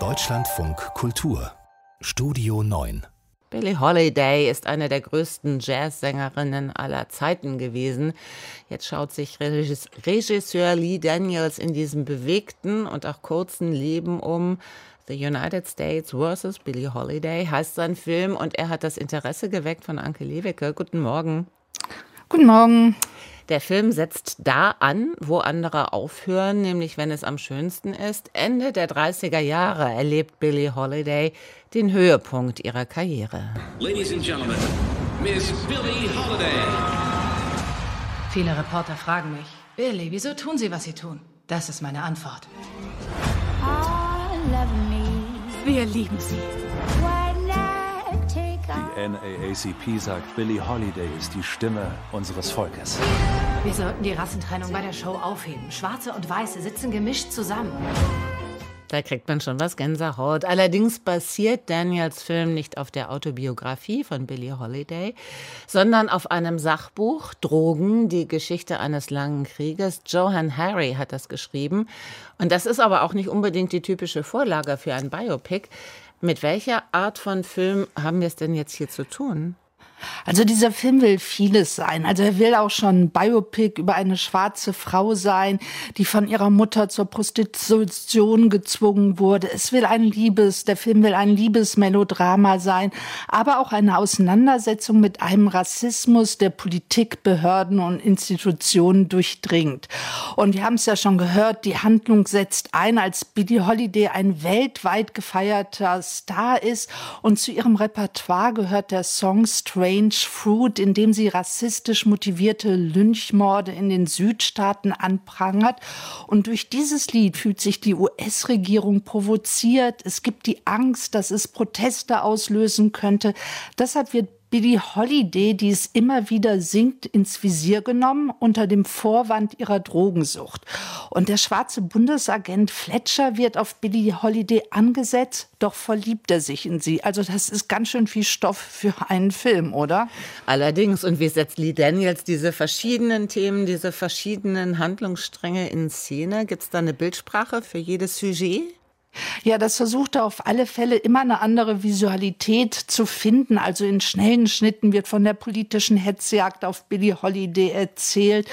Deutschlandfunk Kultur Studio 9 Billie Holiday ist eine der größten Jazzsängerinnen aller Zeiten gewesen. Jetzt schaut sich Regisseur Lee Daniels in diesem bewegten und auch kurzen Leben um. The United States vs. Billie Holiday heißt sein Film und er hat das Interesse geweckt von Anke Lewicke. Guten Morgen. Guten Morgen. Der Film setzt da an, wo andere aufhören, nämlich wenn es am schönsten ist. Ende der 30er Jahre erlebt Billie Holiday den Höhepunkt ihrer Karriere. Ladies and Gentlemen, Miss Billie Holiday. Viele Reporter fragen mich, Billie, wieso tun Sie, was Sie tun? Das ist meine Antwort. Wir lieben Sie. NAACP sagt, Billie Holiday ist die Stimme unseres Volkes. Wir sollten die Rassentrennung bei der Show aufheben. Schwarze und Weiße sitzen gemischt zusammen. Da kriegt man schon was Gänsehaut. Allerdings basiert Daniels Film nicht auf der Autobiografie von Billie Holiday, sondern auf einem Sachbuch Drogen, die Geschichte eines langen Krieges. Johan Harry hat das geschrieben. Und das ist aber auch nicht unbedingt die typische Vorlage für ein Biopic. Mit welcher Art von Film haben wir es denn jetzt hier zu tun? Also dieser Film will vieles sein. Also er will auch schon ein Biopic über eine schwarze Frau sein, die von ihrer Mutter zur Prostitution gezwungen wurde. Es will ein Liebes, der Film will ein Liebesmelodrama sein, aber auch eine Auseinandersetzung mit einem Rassismus, der Politik, Behörden und Institutionen durchdringt. Und wir haben es ja schon gehört, die Handlung setzt ein, als Billie Holiday ein weltweit gefeierter Star ist und zu ihrem Repertoire gehört der Song Strange Strange Fruit, in dem sie rassistisch motivierte Lynchmorde in den Südstaaten anprangert. Und durch dieses Lied fühlt sich die US-Regierung provoziert. Es gibt die Angst, dass es Proteste auslösen könnte. Deshalb wird Billie Holiday, die es immer wieder singt, ins Visier genommen unter dem Vorwand ihrer Drogensucht. Und der schwarze Bundesagent Fletcher wird auf Billie Holiday angesetzt, doch verliebt er sich in sie. Also das ist ganz schön viel Stoff für einen Film, oder? Allerdings. Und wie setzt Lee Daniels diese verschiedenen Themen, diese verschiedenen Handlungsstränge in Szene? Gibt es da eine Bildsprache für jedes Sujet? Ja, das versuchte auf alle Fälle immer eine andere Visualität zu finden. Also in schnellen Schnitten wird von der politischen Hetzjagd auf Billie Holiday erzählt.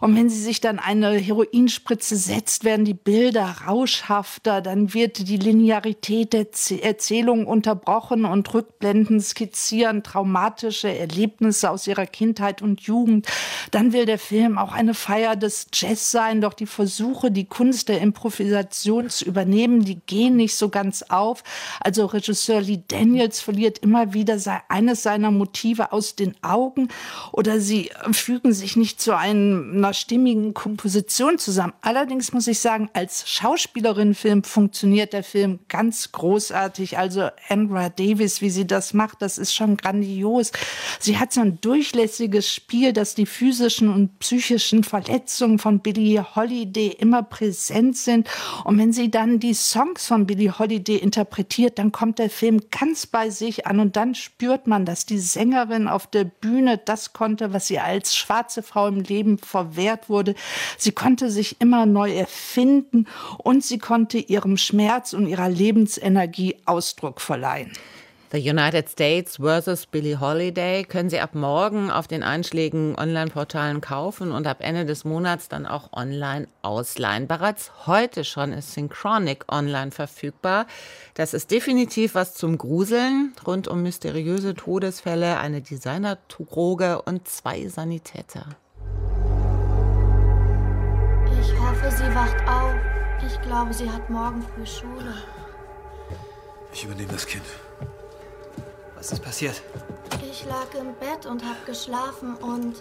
Und wenn sie sich dann eine Heroinspritze setzt, werden die Bilder rauschhafter. Dann wird die Linearität der Erzählung unterbrochen und Rückblenden skizzieren traumatische Erlebnisse aus ihrer Kindheit und Jugend. Dann will der Film auch eine Feier des Jazz sein, doch die Versuche, die Kunst der Improvisation zu übernehmen, die gehen nicht so ganz auf. Also Regisseur Lee Daniels verliert immer wieder eines seiner Motive aus den Augen oder sie fügen sich nicht zu einer stimmigen Komposition zusammen. Allerdings muss ich sagen, als Schauspielerin-Film funktioniert der Film ganz großartig. Also Andra Davis, wie sie das macht, das ist schon grandios. Sie hat so ein durchlässiges Spiel, dass die physischen und psychischen Verletzungen von Billie Holiday immer präsent sind. Und wenn sie dann die Songs Songs von Billie Holiday interpretiert, dann kommt der Film ganz bei sich an und dann spürt man, dass die Sängerin auf der Bühne das konnte, was ihr als schwarze Frau im Leben verwehrt wurde. Sie konnte sich immer neu erfinden und sie konnte ihrem Schmerz und ihrer Lebensenergie Ausdruck verleihen. The United States vs. Billie Holiday können Sie ab morgen auf den einschlägigen Online-Portalen kaufen und ab Ende des Monats dann auch online ausleihen. Bereits heute schon ist Synchronic online verfügbar. Das ist definitiv was zum Gruseln rund um mysteriöse Todesfälle, eine Designer-Droge und zwei Sanitäter. Ich hoffe, sie wacht auf. Ich glaube, sie hat morgen früh Schule. Ich übernehme das Kind. Was ist passiert? Ich lag im Bett und habe geschlafen und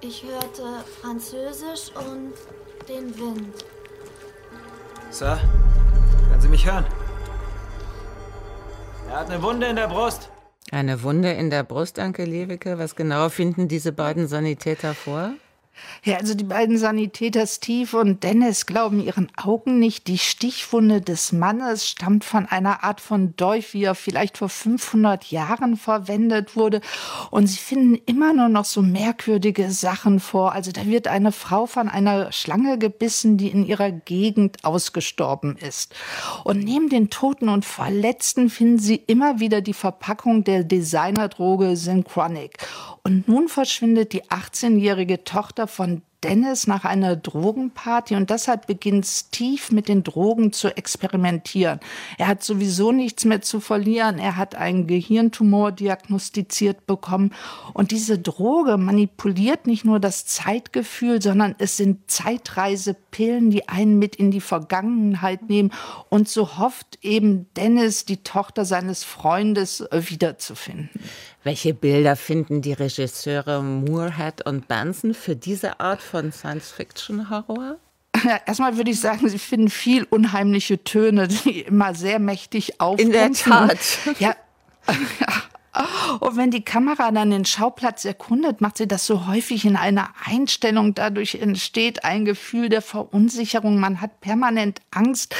ich hörte Französisch und den Wind. Sir, können Sie mich hören? Er hat eine Wunde in der Brust. Eine Wunde in der Brust, Anke Lewicke. Was genau finden diese beiden Sanitäter vor? Ja, also die beiden Sanitäter Steve und Dennis glauben ihren Augen nicht. Die Stichwunde des Mannes stammt von einer Art von Dolch, wie er vielleicht vor 500 Jahren verwendet wurde. Und sie finden immer nur noch so merkwürdige Sachen vor. Also da wird eine Frau von einer Schlange gebissen, die in ihrer Gegend ausgestorben ist. Und neben den Toten und Verletzten finden sie immer wieder die Verpackung der Designerdroge Synchronic. Und nun verschwindet die 18-jährige Tochter von Dennis nach einer Drogenparty und deshalb beginnt Steve mit den Drogen zu experimentieren. Er hat sowieso nichts mehr zu verlieren. Er hat einen Gehirntumor diagnostiziert bekommen und diese Droge manipuliert nicht nur das Zeitgefühl, sondern es sind Zeitreisepillen, die einen mit in die Vergangenheit nehmen und so hofft eben Dennis, die Tochter seines Freundes wiederzufinden. Welche Bilder finden die Regisseure Moorhead und Benson für diese Art von Science-Fiction-Horror? Ja, erstmal würde ich sagen, sie finden viel unheimliche Töne, die immer sehr mächtig aufrufen. In der Tat. Ja, Und wenn die Kamera dann den Schauplatz erkundet, macht sie das so häufig in einer Einstellung. Dadurch entsteht ein Gefühl der Verunsicherung. Man hat permanent Angst,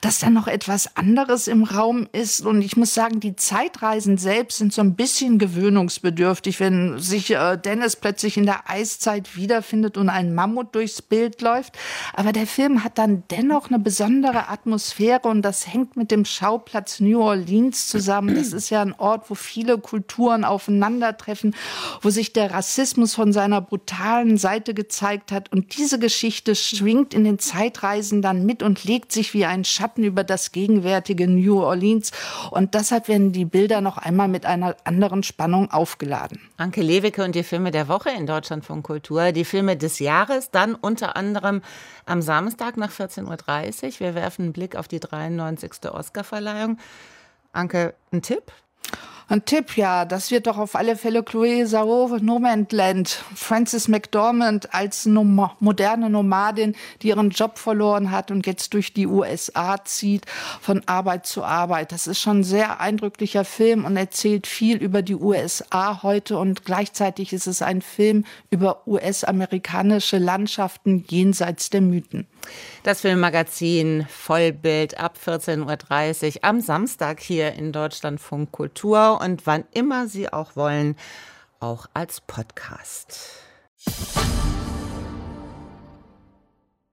dass da noch etwas anderes im Raum ist. Und ich muss sagen, die Zeitreisen selbst sind so ein bisschen gewöhnungsbedürftig, wenn sich äh, Dennis plötzlich in der Eiszeit wiederfindet und ein Mammut durchs Bild läuft. Aber der Film hat dann dennoch eine besondere Atmosphäre und das hängt mit dem Schauplatz New Orleans zusammen. Das ist ja ein Ort, wo viele viele Kulturen aufeinandertreffen, wo sich der Rassismus von seiner brutalen Seite gezeigt hat. Und diese Geschichte schwingt in den Zeitreisen dann mit und legt sich wie ein Schatten über das gegenwärtige New Orleans. Und deshalb werden die Bilder noch einmal mit einer anderen Spannung aufgeladen. Anke Lewicke und die Filme der Woche in Deutschland von Kultur. Die Filme des Jahres, dann unter anderem am Samstag nach 14.30 Uhr. Wir werfen einen Blick auf die 93. Oscarverleihung. Anke, ein Tipp? Ein Tipp, ja, das wird doch auf alle Fälle Chloé Zhao Nomadland. Frances McDormand als Nom moderne Nomadin, die ihren Job verloren hat und jetzt durch die USA zieht, von Arbeit zu Arbeit. Das ist schon ein sehr eindrücklicher Film und erzählt viel über die USA heute und gleichzeitig ist es ein Film über US-amerikanische Landschaften jenseits der Mythen. Das Filmmagazin Vollbild ab 14.30 Uhr am Samstag hier in Deutschlandfunk Kultur und wann immer Sie auch wollen, auch als Podcast.